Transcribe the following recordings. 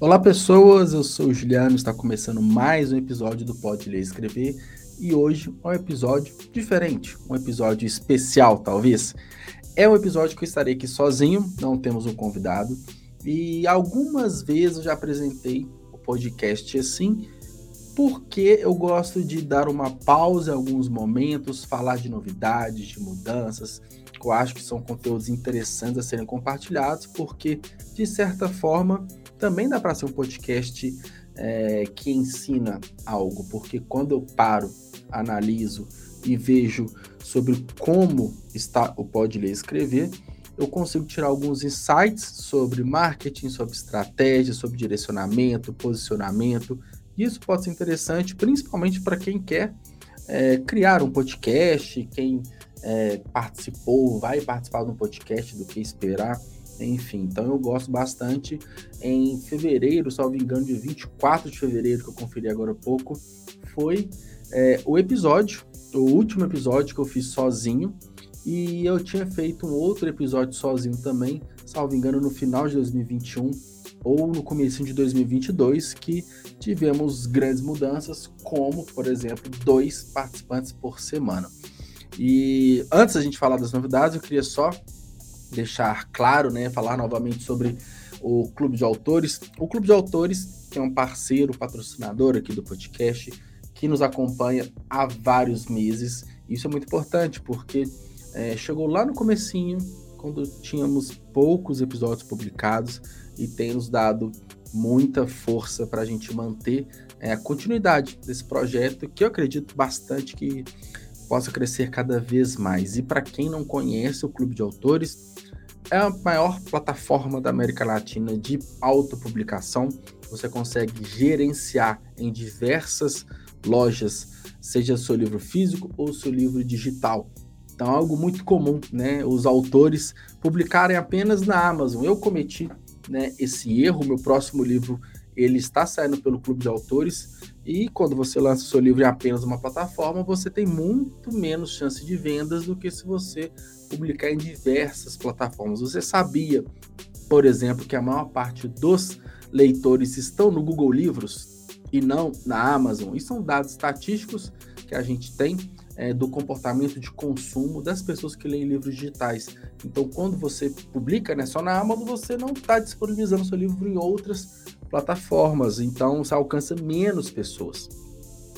Olá pessoas, eu sou o Juliano, está começando mais um episódio do Pode Ler e Escrever e hoje é um episódio diferente, um episódio especial talvez. É um episódio que eu estarei aqui sozinho, não temos um convidado e algumas vezes eu já apresentei o podcast assim, porque eu gosto de dar uma pausa em alguns momentos, falar de novidades, de mudanças, que eu acho que são conteúdos interessantes a serem compartilhados, porque de certa forma também dá para ser um podcast é, que ensina algo, porque quando eu paro, analiso e vejo sobre como está o Pode Ler Escrever, eu consigo tirar alguns insights sobre marketing, sobre estratégia, sobre direcionamento, posicionamento. Isso pode ser interessante, principalmente para quem quer é, criar um podcast, quem é, participou, vai participar de um podcast, do que esperar enfim, então eu gosto bastante. Em fevereiro, salvo engano, de 24 de fevereiro, que eu conferi agora há pouco, foi é, o episódio, o último episódio que eu fiz sozinho. E eu tinha feito um outro episódio sozinho também, salvo engano, no final de 2021 ou no começo de 2022, que tivemos grandes mudanças, como, por exemplo, dois participantes por semana. E antes da gente falar das novidades, eu queria só deixar claro, né, falar novamente sobre o Clube de Autores. O Clube de Autores, que é um parceiro, patrocinador aqui do podcast, que nos acompanha há vários meses. Isso é muito importante, porque é, chegou lá no comecinho, quando tínhamos poucos episódios publicados, e tem nos dado muita força para a gente manter é, a continuidade desse projeto, que eu acredito bastante que possa crescer cada vez mais. E para quem não conhece o Clube de Autores, é a maior plataforma da América Latina de autopublicação. Você consegue gerenciar em diversas lojas, seja seu livro físico ou seu livro digital. Então, é algo muito comum, né? Os autores publicarem apenas na Amazon. Eu cometi né, esse erro. Meu próximo livro ele está saindo pelo Clube de Autores e quando você lança seu livro em apenas uma plataforma, você tem muito menos chance de vendas do que se você publicar em diversas plataformas. Você sabia, por exemplo, que a maior parte dos leitores estão no Google Livros e não na Amazon? E são dados estatísticos que a gente tem é, do comportamento de consumo das pessoas que leem livros digitais. Então, quando você publica né, só na Amazon, você não está disponibilizando seu livro em outras plataformas, então você alcança menos pessoas.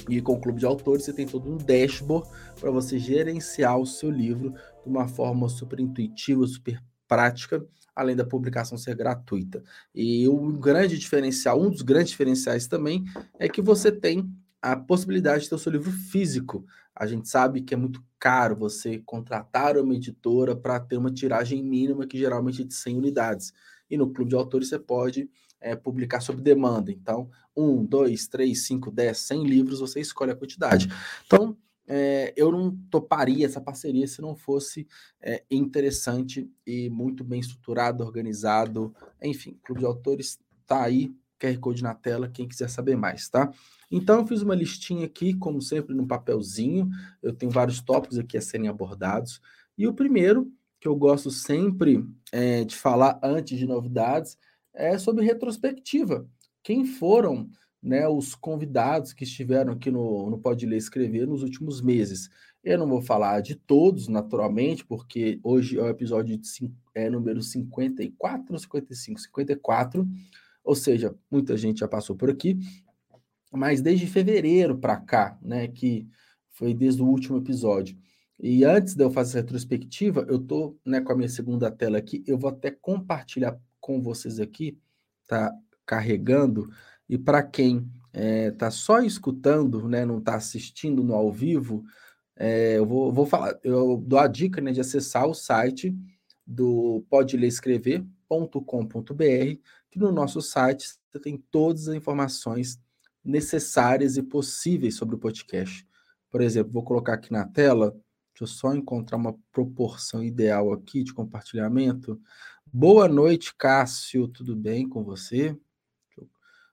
E com o clube de autores você tem todo um dashboard para você gerenciar o seu livro de uma forma super intuitiva, super prática, além da publicação ser gratuita. E o grande diferencial, um dos grandes diferenciais também é que você tem a possibilidade de ter o seu livro físico. A gente sabe que é muito caro você contratar uma editora para ter uma tiragem mínima, que geralmente é de 100 unidades. E no clube de autores você pode é, publicar sob demanda. Então, um, dois, três, cinco, dez, cem livros, você escolhe a quantidade. Então, é, eu não toparia essa parceria se não fosse é, interessante e muito bem estruturado, organizado. Enfim, Clube de Autores está aí, QR Code na tela, quem quiser saber mais, tá? Então, eu fiz uma listinha aqui, como sempre, num papelzinho. Eu tenho vários tópicos aqui a serem abordados. E o primeiro, que eu gosto sempre é, de falar antes de novidades, é sobre retrospectiva. Quem foram né, os convidados que estiveram aqui no, no Pode Ler Escrever nos últimos meses? Eu não vou falar de todos, naturalmente, porque hoje é o episódio de, é, número 54 ou 55? 54, ou seja, muita gente já passou por aqui, mas desde fevereiro para cá, né, que foi desde o último episódio. E antes de eu fazer essa retrospectiva, eu estou né, com a minha segunda tela aqui, eu vou até compartilhar com vocês aqui, tá carregando, e para quem é, só escutando, né, não está assistindo no ao vivo, é, eu vou, vou, falar, eu dou a dica né, de acessar o site do podelescrever.com.br, que no nosso site você tem todas as informações necessárias e possíveis sobre o podcast. Por exemplo, vou colocar aqui na tela, deixa eu só encontrar uma proporção ideal aqui de compartilhamento. Boa noite, Cássio. Tudo bem com você?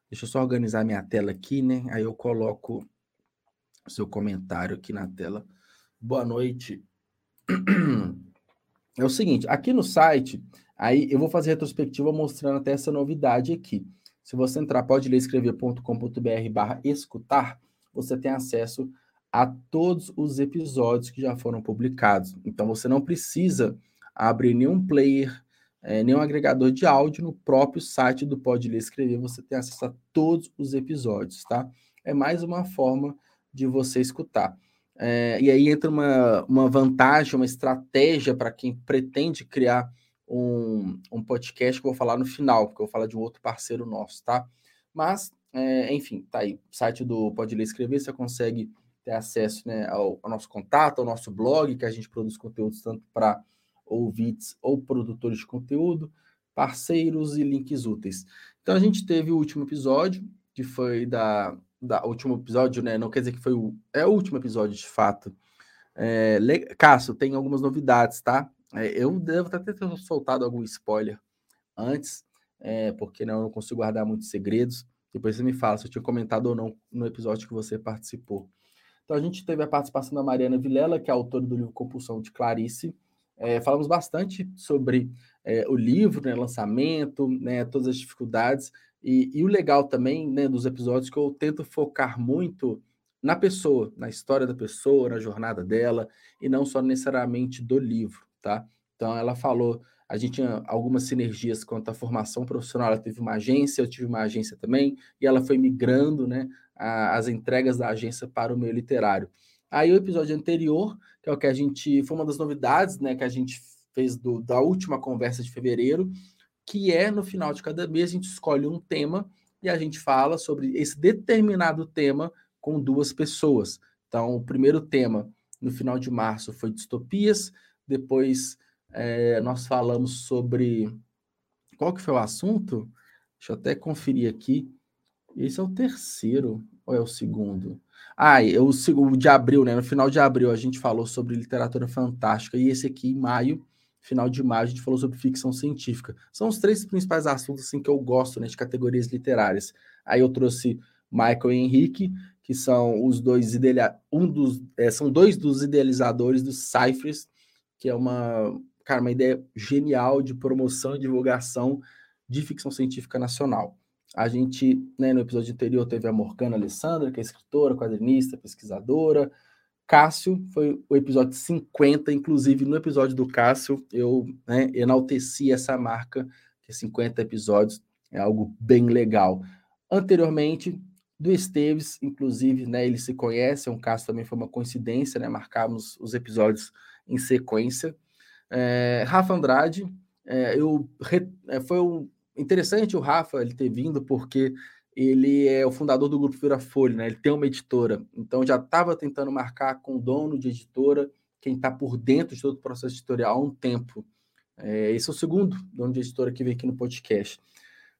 Deixa eu só organizar minha tela aqui, né? Aí eu coloco o seu comentário aqui na tela. Boa noite. É o seguinte, aqui no site, aí eu vou fazer retrospectiva mostrando até essa novidade aqui. Se você entrar podelerescrever.com.br barra escutar, você tem acesso a todos os episódios que já foram publicados. Então você não precisa abrir nenhum player, é, nenhum agregador de áudio no próprio site do Pode Ler Escrever, você tem acesso a todos os episódios, tá? É mais uma forma de você escutar. É, e aí entra uma, uma vantagem, uma estratégia para quem pretende criar um, um podcast que eu vou falar no final, porque eu vou falar de um outro parceiro nosso, tá? Mas, é, enfim, tá aí. Site do Pode Ler Escrever, você consegue ter acesso né, ao, ao, nosso contato, ao nosso blog, que a gente produz conteúdos tanto para ouvintes ou produtores de conteúdo, parceiros e links úteis. Então a gente teve o último episódio, que foi da, da último episódio, né? Não quer dizer que foi o é o último episódio de fato. É, Cássio, tem algumas novidades, tá? É, eu devo até ter soltado algum spoiler antes, é, porque não, eu não consigo guardar muitos segredos. Depois você me fala se eu tinha comentado ou não no episódio que você participou. Então a gente teve a participação da Mariana Vilela, que é autora do livro Compulsão de Clarice. É, falamos bastante sobre é, o livro, né, lançamento, né, todas as dificuldades. E, e, o legal também né, dos episódios que eu tento focar muito na pessoa, na história da pessoa, na jornada dela, e não só necessariamente do livro, tá? Então ela falou, a gente tinha algumas sinergias quanto à formação profissional, ela teve uma agência, eu tive uma agência também, e ela foi migrando, né, a, as entregas da agência para o meio literário. Aí o episódio anterior, que é o que a gente. Foi uma das novidades né, que a gente fez do, da última conversa de fevereiro, que é no final de cada mês a gente escolhe um tema e a gente fala sobre esse determinado tema com duas pessoas. Então, o primeiro tema no final de março foi distopias, depois é, nós falamos sobre. Qual que foi o assunto? Deixa eu até conferir aqui. Esse é o terceiro ou é o segundo? Ah, é o, o de abril, né? No final de abril a gente falou sobre literatura fantástica e esse aqui em maio, final de maio, a gente falou sobre ficção científica. São os três principais assuntos assim que eu gosto, né, de categorias literárias. Aí eu trouxe Michael e Henrique, que são os dois um dos é, são dois dos idealizadores dos Cyphers, que é uma cara, uma ideia genial de promoção e divulgação de ficção científica nacional. A gente, né, no episódio anterior, teve a Morgana Alessandra, que é escritora, quadrinista, pesquisadora. Cássio foi o episódio 50, inclusive no episódio do Cássio eu né, enalteci essa marca, que é 50 episódios, é algo bem legal. Anteriormente, do Esteves, inclusive, né, ele se conhece, é um caso também foi uma coincidência, né, marcamos os episódios em sequência. É, Rafa Andrade, é, eu, é, foi um, interessante o Rafa ele ter vindo, porque ele é o fundador do grupo Vira Folha, né? Ele tem uma editora. Então já estava tentando marcar com o dono de editora, quem está por dentro de todo o processo editorial há um tempo. É, esse é o segundo dono de editora que veio aqui no podcast.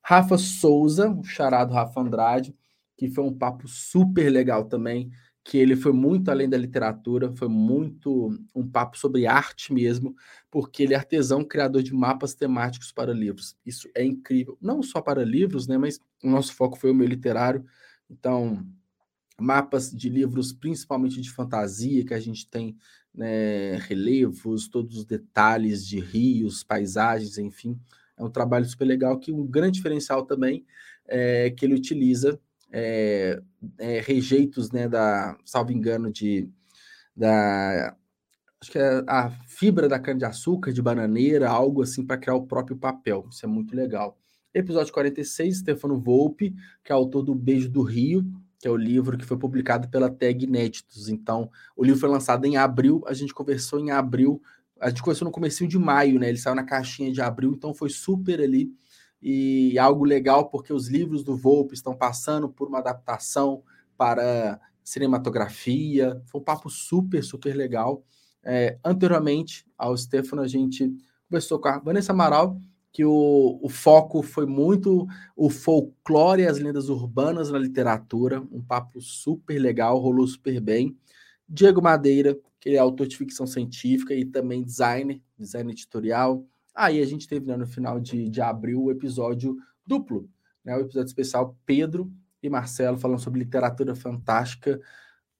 Rafa Souza, o charado Rafa Andrade, que foi um papo super legal também que ele foi muito além da literatura, foi muito um papo sobre arte mesmo, porque ele é artesão criador de mapas temáticos para livros. Isso é incrível, não só para livros, né, mas o nosso foco foi o meio literário. Então, mapas de livros, principalmente de fantasia, que a gente tem né, relevos, todos os detalhes de rios, paisagens, enfim. É um trabalho super legal que um grande diferencial também é que ele utiliza é, é, rejeitos, né, da, salvo engano, de da acho que é a fibra da cana-de-açúcar, de bananeira, algo assim para criar o próprio papel. Isso é muito legal. Episódio 46, Stefano Volpe, que é autor do Beijo do Rio, que é o livro que foi publicado pela Tag Inéditos. Então, o livro foi lançado em abril, a gente conversou em abril, a gente conversou no começo de maio, né? Ele saiu na caixinha de abril, então foi super ali e algo legal porque os livros do Volpe estão passando por uma adaptação para cinematografia. Foi um papo super, super legal. É, anteriormente ao Stefano, a gente conversou com a Vanessa Amaral, que o, o foco foi muito o folclore e as lendas urbanas na literatura, um papo super legal, rolou super bem. Diego Madeira, que é autor de ficção científica e também designer, design editorial, Aí a gente teve né, no final de, de abril o episódio duplo, né, o episódio especial Pedro e Marcelo falando sobre literatura fantástica,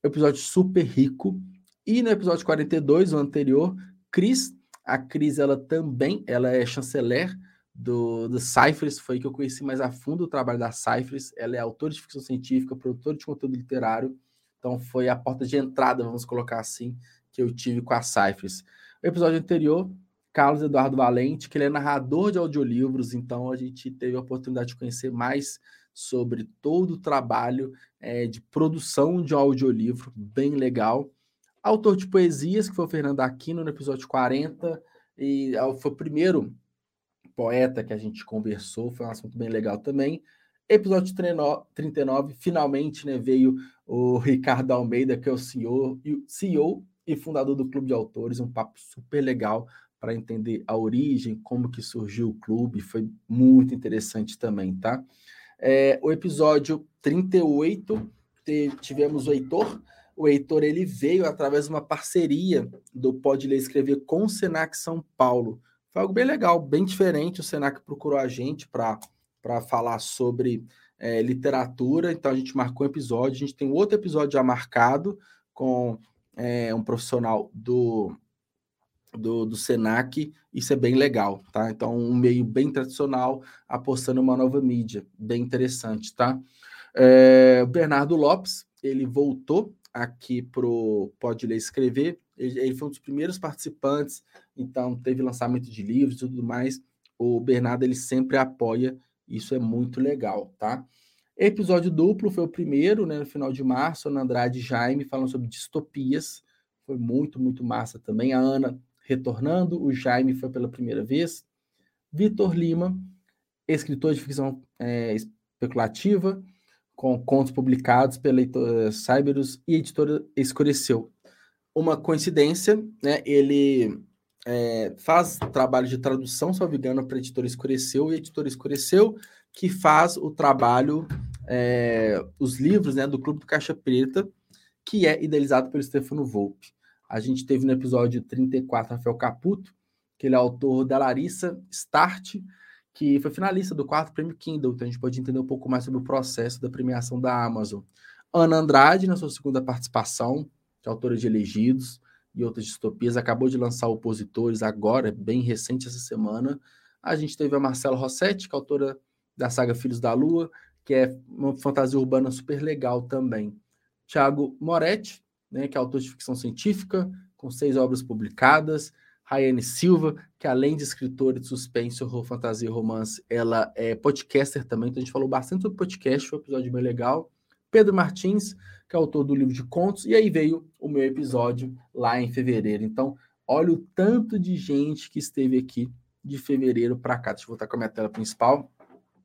episódio super rico. E no episódio 42, o anterior, Cris, a Cris ela também, ela é chanceler do, do Cyphers, foi que eu conheci mais a fundo o trabalho da Cyphers. Ela é autora de ficção científica, produtora de conteúdo literário. Então foi a porta de entrada, vamos colocar assim, que eu tive com a Cyphers. O episódio anterior, Carlos Eduardo Valente, que ele é narrador de audiolivros, então a gente teve a oportunidade de conhecer mais sobre todo o trabalho é, de produção de audiolivro, bem legal. Autor de poesias, que foi o Fernando Aquino, no episódio 40, e é foi o primeiro poeta que a gente conversou, foi um assunto bem legal também. Episódio 39, finalmente né, veio o Ricardo Almeida, que é o CEO, CEO e fundador do Clube de Autores, um papo super legal para entender a origem, como que surgiu o clube, foi muito interessante também, tá? É, o episódio 38, tivemos o Heitor, o Heitor ele veio através de uma parceria do Pode Ler Escrever com o Senac São Paulo, foi algo bem legal, bem diferente. O Senac procurou a gente para falar sobre é, literatura, então a gente marcou um episódio. A gente tem outro episódio já marcado com é, um profissional do, do, do Senac. Isso é bem legal, tá? Então, um meio bem tradicional apostando uma nova mídia, bem interessante, tá? É, o Bernardo Lopes, ele voltou aqui pro Pode Ler Escrever. Ele, ele, foi um dos primeiros participantes, então teve lançamento de livros e tudo mais. O Bernardo ele sempre apoia, isso é muito legal, tá? Episódio duplo foi o primeiro, né, no final de março, Ana Andrade e Jaime falando sobre distopias. Foi muito, muito massa também. A Ana retornando, o Jaime foi pela primeira vez. Vitor Lima, escritor de ficção é, especulativa, com contos publicados pela editora Cyberus e editora Escureceu. Uma coincidência, né? Ele é, faz trabalho de tradução, salvo engano, para a editora Escureceu, e a editora Escureceu que faz o trabalho, é, os livros né, do Clube do Caixa Preta, que é idealizado pelo Stefano Volpe. A gente teve no episódio 34 Rafael Caputo, que ele é autor da Larissa Start, que foi finalista do quarto prêmio Kindle, então a gente pode entender um pouco mais sobre o processo da premiação da Amazon. Ana Andrade, na sua segunda participação, que é autora de Elegidos e outras distopias, acabou de lançar Opositores agora, bem recente essa semana. A gente teve a Marcela Rossetti, que é autora da saga Filhos da Lua, que é uma fantasia urbana super legal também. Tiago Moretti, né, que é autor de ficção científica, com seis obras publicadas. Rayane Silva, que além de escritora de suspense, horror, fantasia e romance, ela é podcaster também, então a gente falou bastante sobre podcast, foi um episódio bem legal. Pedro Martins, que é autor do livro de contos, e aí veio o meu episódio lá em fevereiro. Então, olha o tanto de gente que esteve aqui de fevereiro para cá. Deixa eu voltar com a minha tela principal.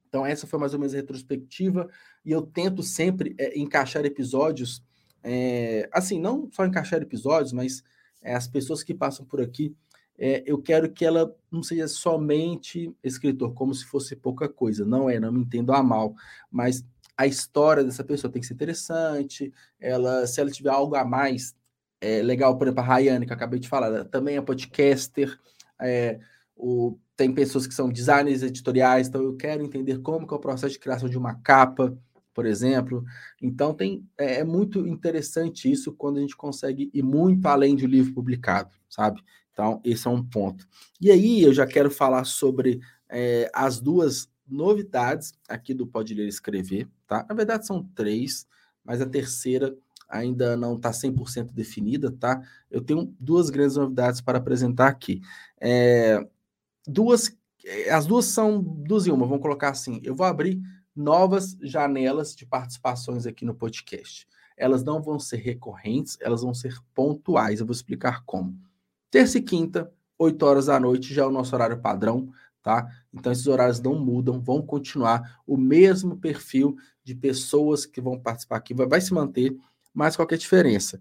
Então, essa foi mais ou menos a retrospectiva, e eu tento sempre é, encaixar episódios, é, assim, não só encaixar episódios, mas é, as pessoas que passam por aqui é, eu quero que ela não seja somente escritor, como se fosse pouca coisa. Não é, não me entendo a mal, mas a história dessa pessoa tem que ser interessante. Ela, se ela tiver algo a mais legal, por exemplo, a Rayane, que eu acabei de falar, também é podcaster. O, tem pessoas que são designers editoriais, então eu quero entender como que é o processo de criação de uma capa, por exemplo. Então tem é, é muito interessante isso quando a gente consegue ir muito além de um livro publicado, sabe? Então, esse é um ponto. E aí, eu já quero falar sobre é, as duas novidades aqui do Pode Ler e Escrever, tá? Na verdade, são três, mas a terceira ainda não está 100% definida, tá? Eu tenho duas grandes novidades para apresentar aqui. É, duas, as duas são duas em uma, vamos colocar assim. Eu vou abrir novas janelas de participações aqui no podcast. Elas não vão ser recorrentes, elas vão ser pontuais. Eu vou explicar como. Terça e quinta, 8 horas da noite, já é o nosso horário padrão, tá? Então esses horários não mudam, vão continuar o mesmo perfil de pessoas que vão participar aqui, vai, vai se manter, mas qualquer diferença.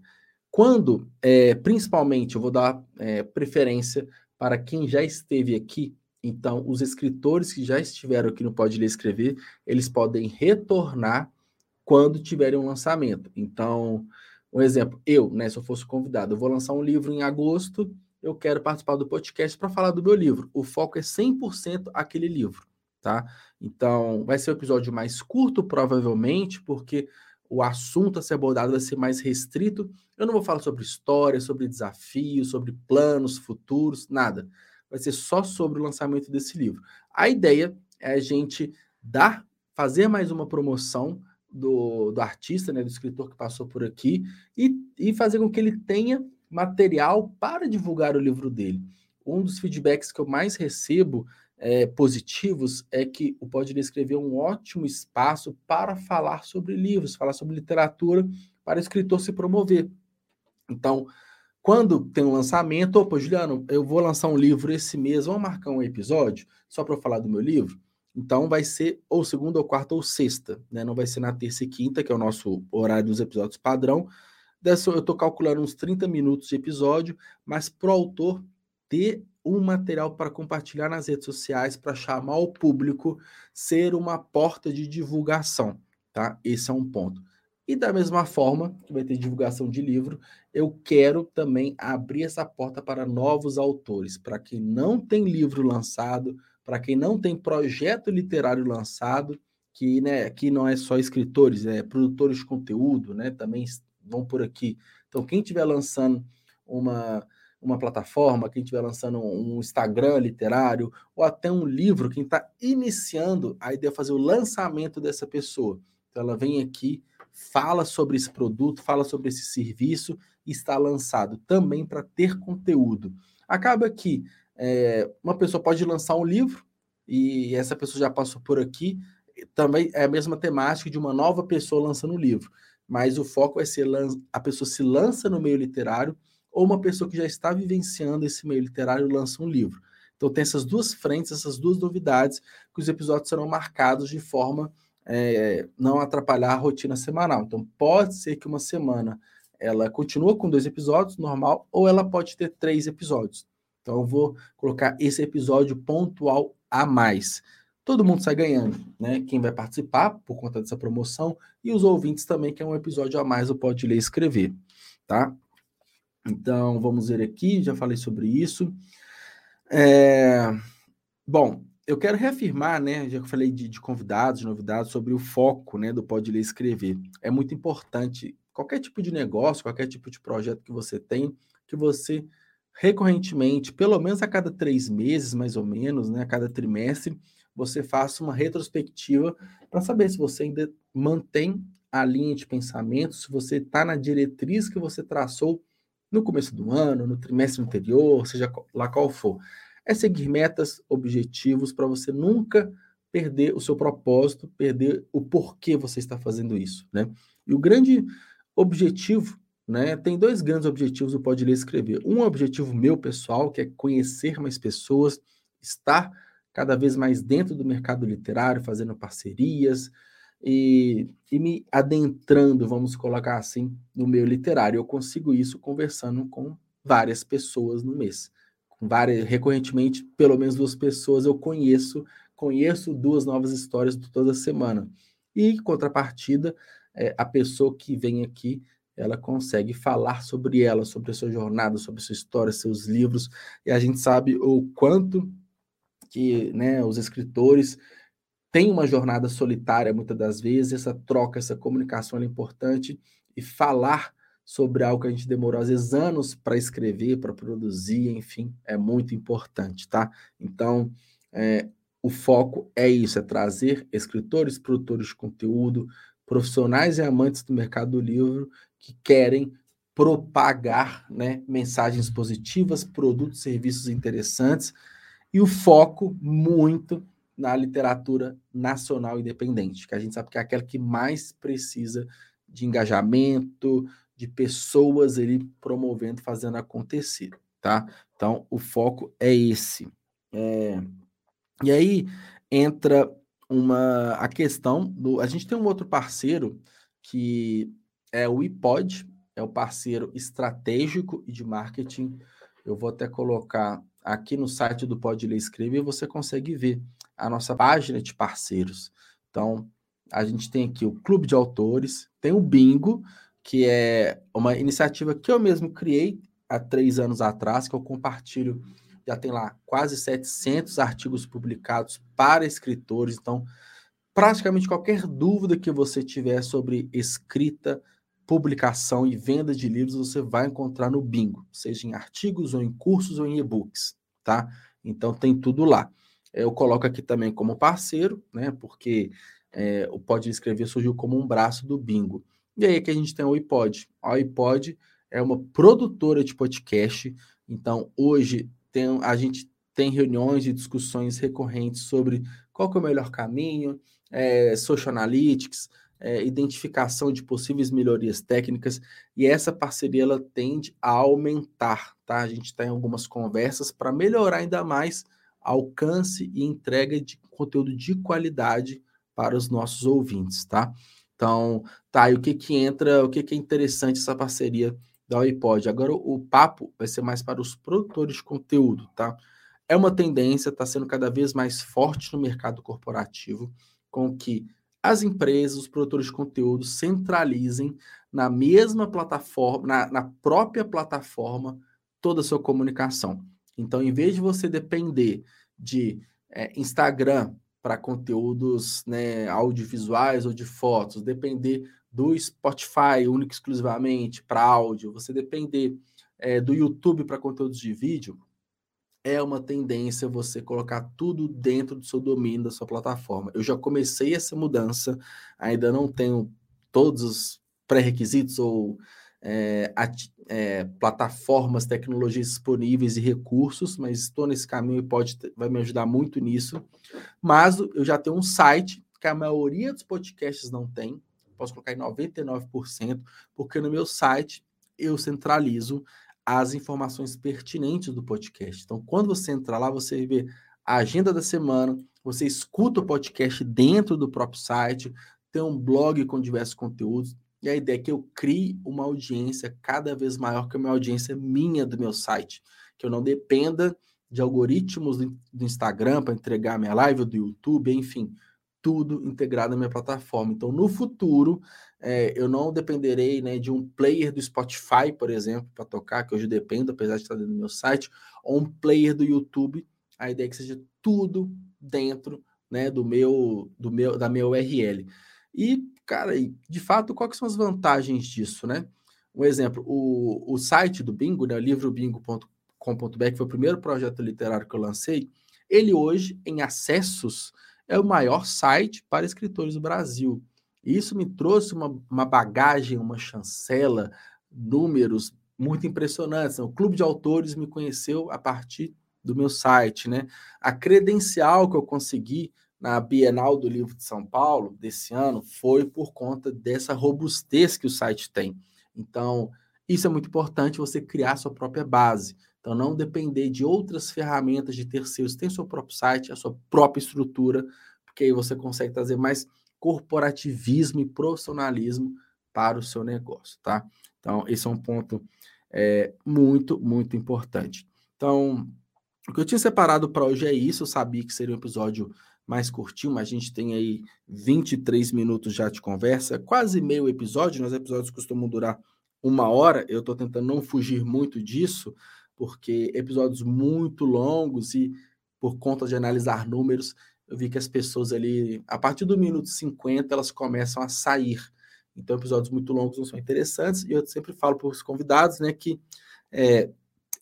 Quando, é, principalmente, eu vou dar é, preferência para quem já esteve aqui, então os escritores que já estiveram aqui no Pode Ler Escrever, eles podem retornar quando tiverem um lançamento. Então, um exemplo, eu, né, se eu fosse convidado, eu vou lançar um livro em agosto, eu quero participar do podcast para falar do meu livro. O foco é 100% aquele livro, tá? Então, vai ser um episódio mais curto, provavelmente, porque o assunto a ser abordado vai ser mais restrito. Eu não vou falar sobre história, sobre desafios, sobre planos futuros, nada. Vai ser só sobre o lançamento desse livro. A ideia é a gente dar, fazer mais uma promoção do, do artista, né, do escritor que passou por aqui, e, e fazer com que ele tenha material para divulgar o livro dele. Um dos feedbacks que eu mais recebo é, positivos é que o Pode Escrever é um ótimo espaço para falar sobre livros, falar sobre literatura, para o escritor se promover. Então, quando tem um lançamento, opa, Juliano, eu vou lançar um livro esse mês, vamos marcar um episódio só para falar do meu livro? Então vai ser ou segunda, ou quarta, ou sexta, né? Não vai ser na terça e quinta, que é o nosso horário dos episódios padrão. Dessa eu estou calculando uns 30 minutos de episódio, mas para o autor ter um material para compartilhar nas redes sociais, para chamar o público, ser uma porta de divulgação, tá? Esse é um ponto. E da mesma forma que vai ter divulgação de livro, eu quero também abrir essa porta para novos autores, para quem não tem livro lançado, para quem não tem projeto literário lançado, que, né, aqui não é só escritores, é produtores de conteúdo, né, também vão por aqui. Então, quem estiver lançando uma, uma plataforma, quem estiver lançando um Instagram literário, ou até um livro, quem está iniciando, a ideia é fazer o lançamento dessa pessoa. Então, ela vem aqui fala sobre esse produto, fala sobre esse serviço e está lançado também para ter conteúdo. Acaba que é, uma pessoa pode lançar um livro e essa pessoa já passou por aqui, também é a mesma temática de uma nova pessoa lançando um livro, mas o foco vai ser a pessoa se lança no meio literário ou uma pessoa que já está vivenciando esse meio literário lança um livro. Então tem essas duas frentes, essas duas novidades que os episódios serão marcados de forma é, não atrapalhar a rotina semanal. Então, pode ser que uma semana ela continue com dois episódios, normal, ou ela pode ter três episódios. Então, eu vou colocar esse episódio pontual a mais. Todo mundo sai ganhando, né? Quem vai participar por conta dessa promoção e os ouvintes também, que é um episódio a mais, eu pode ler e escrever, tá? Então, vamos ver aqui, já falei sobre isso. É... Bom, eu quero reafirmar, né, já que eu falei de, de, convidados, de novidades, sobre o foco né, do Pode Ler e Escrever. É muito importante, qualquer tipo de negócio, qualquer tipo de projeto que você tem, que você recorrentemente, pelo menos a cada três meses, mais ou menos, né, a cada trimestre, você faça uma retrospectiva para saber se você ainda mantém a linha de pensamento, se você está na diretriz que você traçou no começo do ano, no trimestre anterior, seja lá qual for é seguir metas, objetivos, para você nunca perder o seu propósito, perder o porquê você está fazendo isso, né? E o grande objetivo, né? Tem dois grandes objetivos do Pode Ler e Escrever. Um objetivo meu pessoal, que é conhecer mais pessoas, estar cada vez mais dentro do mercado literário, fazendo parcerias e, e me adentrando, vamos colocar assim, no meio literário. Eu consigo isso conversando com várias pessoas no mês várias, recorrentemente, pelo menos duas pessoas eu conheço, conheço duas novas histórias toda semana. E, contrapartida, é, a pessoa que vem aqui, ela consegue falar sobre ela, sobre a sua jornada, sobre a sua história, seus livros, e a gente sabe o quanto que né, os escritores têm uma jornada solitária, muitas das vezes, essa troca, essa comunicação é importante, e falar sobre algo que a gente demorou às vezes anos para escrever, para produzir, enfim, é muito importante, tá? Então, é, o foco é isso, é trazer escritores, produtores de conteúdo, profissionais e amantes do mercado do livro que querem propagar né, mensagens positivas, produtos, serviços interessantes e o foco muito na literatura nacional independente, que a gente sabe que é aquela que mais precisa de engajamento, de pessoas ele promovendo, fazendo acontecer, tá? Então, o foco é esse. É... E aí entra uma a questão do. A gente tem um outro parceiro que é o iPod, é o parceiro estratégico e de marketing. Eu vou até colocar aqui no site do Pode Ler Escrever, você consegue ver a nossa página de parceiros. Então, a gente tem aqui o Clube de Autores, tem o Bingo, que é uma iniciativa que eu mesmo criei há três anos atrás, que eu compartilho, já tem lá quase 700 artigos publicados para escritores, então praticamente qualquer dúvida que você tiver sobre escrita, publicação e venda de livros, você vai encontrar no Bingo, seja em artigos ou em cursos ou em e-books, tá? Então tem tudo lá. Eu coloco aqui também como parceiro, né? Porque é, o Pode Escrever surgiu como um braço do Bingo. E aí que a gente tem o iPod. O iPod é uma produtora de podcast. Então hoje tem, a gente tem reuniões e discussões recorrentes sobre qual é o melhor caminho, é, social analytics, é, identificação de possíveis melhorias técnicas, e essa parceria ela tende a aumentar, tá? A gente está em algumas conversas para melhorar ainda mais alcance e entrega de conteúdo de qualidade para os nossos ouvintes, tá? Então, tá, e o que que entra, o que que é interessante essa parceria da iPod? Agora o, o papo vai ser mais para os produtores de conteúdo, tá? É uma tendência, está sendo cada vez mais forte no mercado corporativo, com que as empresas, os produtores de conteúdo centralizem na mesma plataforma, na, na própria plataforma, toda a sua comunicação. Então, em vez de você depender de é, Instagram para conteúdos né, audiovisuais ou de fotos, depender do Spotify único exclusivamente para áudio, você depender é, do YouTube para conteúdos de vídeo, é uma tendência você colocar tudo dentro do seu domínio, da sua plataforma. Eu já comecei essa mudança, ainda não tenho todos os pré-requisitos ou é, é, plataformas, tecnologias disponíveis e recursos, mas estou nesse caminho e pode vai me ajudar muito nisso. Mas eu já tenho um site que a maioria dos podcasts não tem, posso colocar em 99%, porque no meu site eu centralizo as informações pertinentes do podcast. Então, quando você entrar lá, você vê a agenda da semana, você escuta o podcast dentro do próprio site, tem um blog com diversos conteúdos. E a ideia é que eu crie uma audiência cada vez maior que uma audiência minha do meu site, que eu não dependa de algoritmos do Instagram para entregar minha live, do YouTube, enfim, tudo integrado na minha plataforma. Então, no futuro, é, eu não dependerei né, de um player do Spotify, por exemplo, para tocar, que hoje dependo, apesar de estar dentro do meu site, ou um player do YouTube. A ideia é que seja tudo dentro né, do meu, do meu, da minha URL. E, cara, de fato, quais são as vantagens disso, né? Um exemplo, o, o site do Bingo, né, livrobingo.com.br, que foi o primeiro projeto literário que eu lancei, ele hoje, em acessos, é o maior site para escritores do Brasil. E isso me trouxe uma, uma bagagem, uma chancela, números muito impressionantes. O Clube de Autores me conheceu a partir do meu site, né? A credencial que eu consegui na Bienal do Livro de São Paulo desse ano foi por conta dessa robustez que o site tem. Então, isso é muito importante você criar sua própria base. Então, não depender de outras ferramentas de terceiros. Tem seu próprio site, a sua própria estrutura, porque aí você consegue trazer mais corporativismo e profissionalismo para o seu negócio, tá? Então, esse é um ponto é, muito, muito importante. Então, o que eu tinha separado para hoje é isso. Eu sabia que seria um episódio mais curtinho, mas a gente tem aí 23 minutos já de conversa, quase meio episódio. Nos episódios costumam durar uma hora. Eu estou tentando não fugir muito disso, porque episódios muito longos e por conta de analisar números, eu vi que as pessoas ali, a partir do minuto 50, elas começam a sair. Então, episódios muito longos não são interessantes, e eu sempre falo para os convidados, né, que é,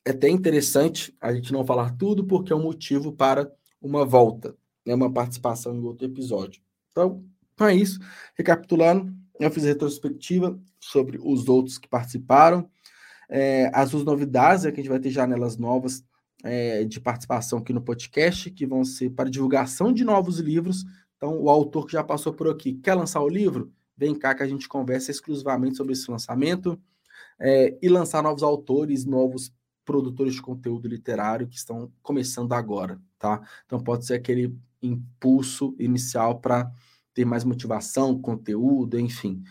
é até interessante a gente não falar tudo, porque é um motivo para uma volta, né, uma participação em outro episódio. Então, então é isso. Recapitulando, eu fiz retrospectiva sobre os outros que participaram. É, as novidades é que a gente vai ter janelas novas é, de participação aqui no podcast, que vão ser para divulgação de novos livros. Então, o autor que já passou por aqui quer lançar o livro? Vem cá que a gente conversa exclusivamente sobre esse lançamento é, e lançar novos autores, novos produtores de conteúdo literário que estão começando agora, tá? Então, pode ser aquele impulso inicial para ter mais motivação, conteúdo, enfim.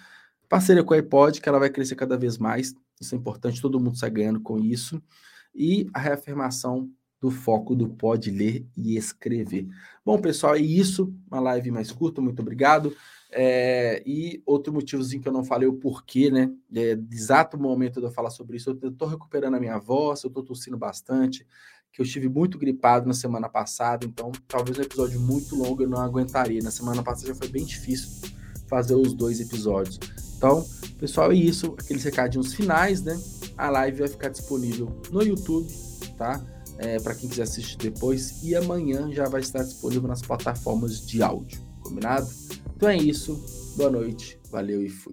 Parceria com a iPod, que ela vai crescer cada vez mais. Isso é importante, todo mundo sai ganhando com isso e a reafirmação do foco do pode ler e escrever. Bom, pessoal, é isso. Uma live mais curta, muito obrigado. É, e outro motivozinho que eu não falei o porquê, né? É, exato momento de eu falar sobre isso, eu estou recuperando a minha voz, eu estou tossindo bastante, que eu estive muito gripado na semana passada, então talvez um episódio muito longo eu não aguentaria. Na semana passada já foi bem difícil fazer os dois episódios. Então, pessoal, é isso. Aqueles recadinhos finais, né? A live vai ficar disponível no YouTube, tá? é, para quem quiser assistir depois, e amanhã já vai estar disponível nas plataformas de áudio, combinado? Então é isso, boa noite, valeu e fui.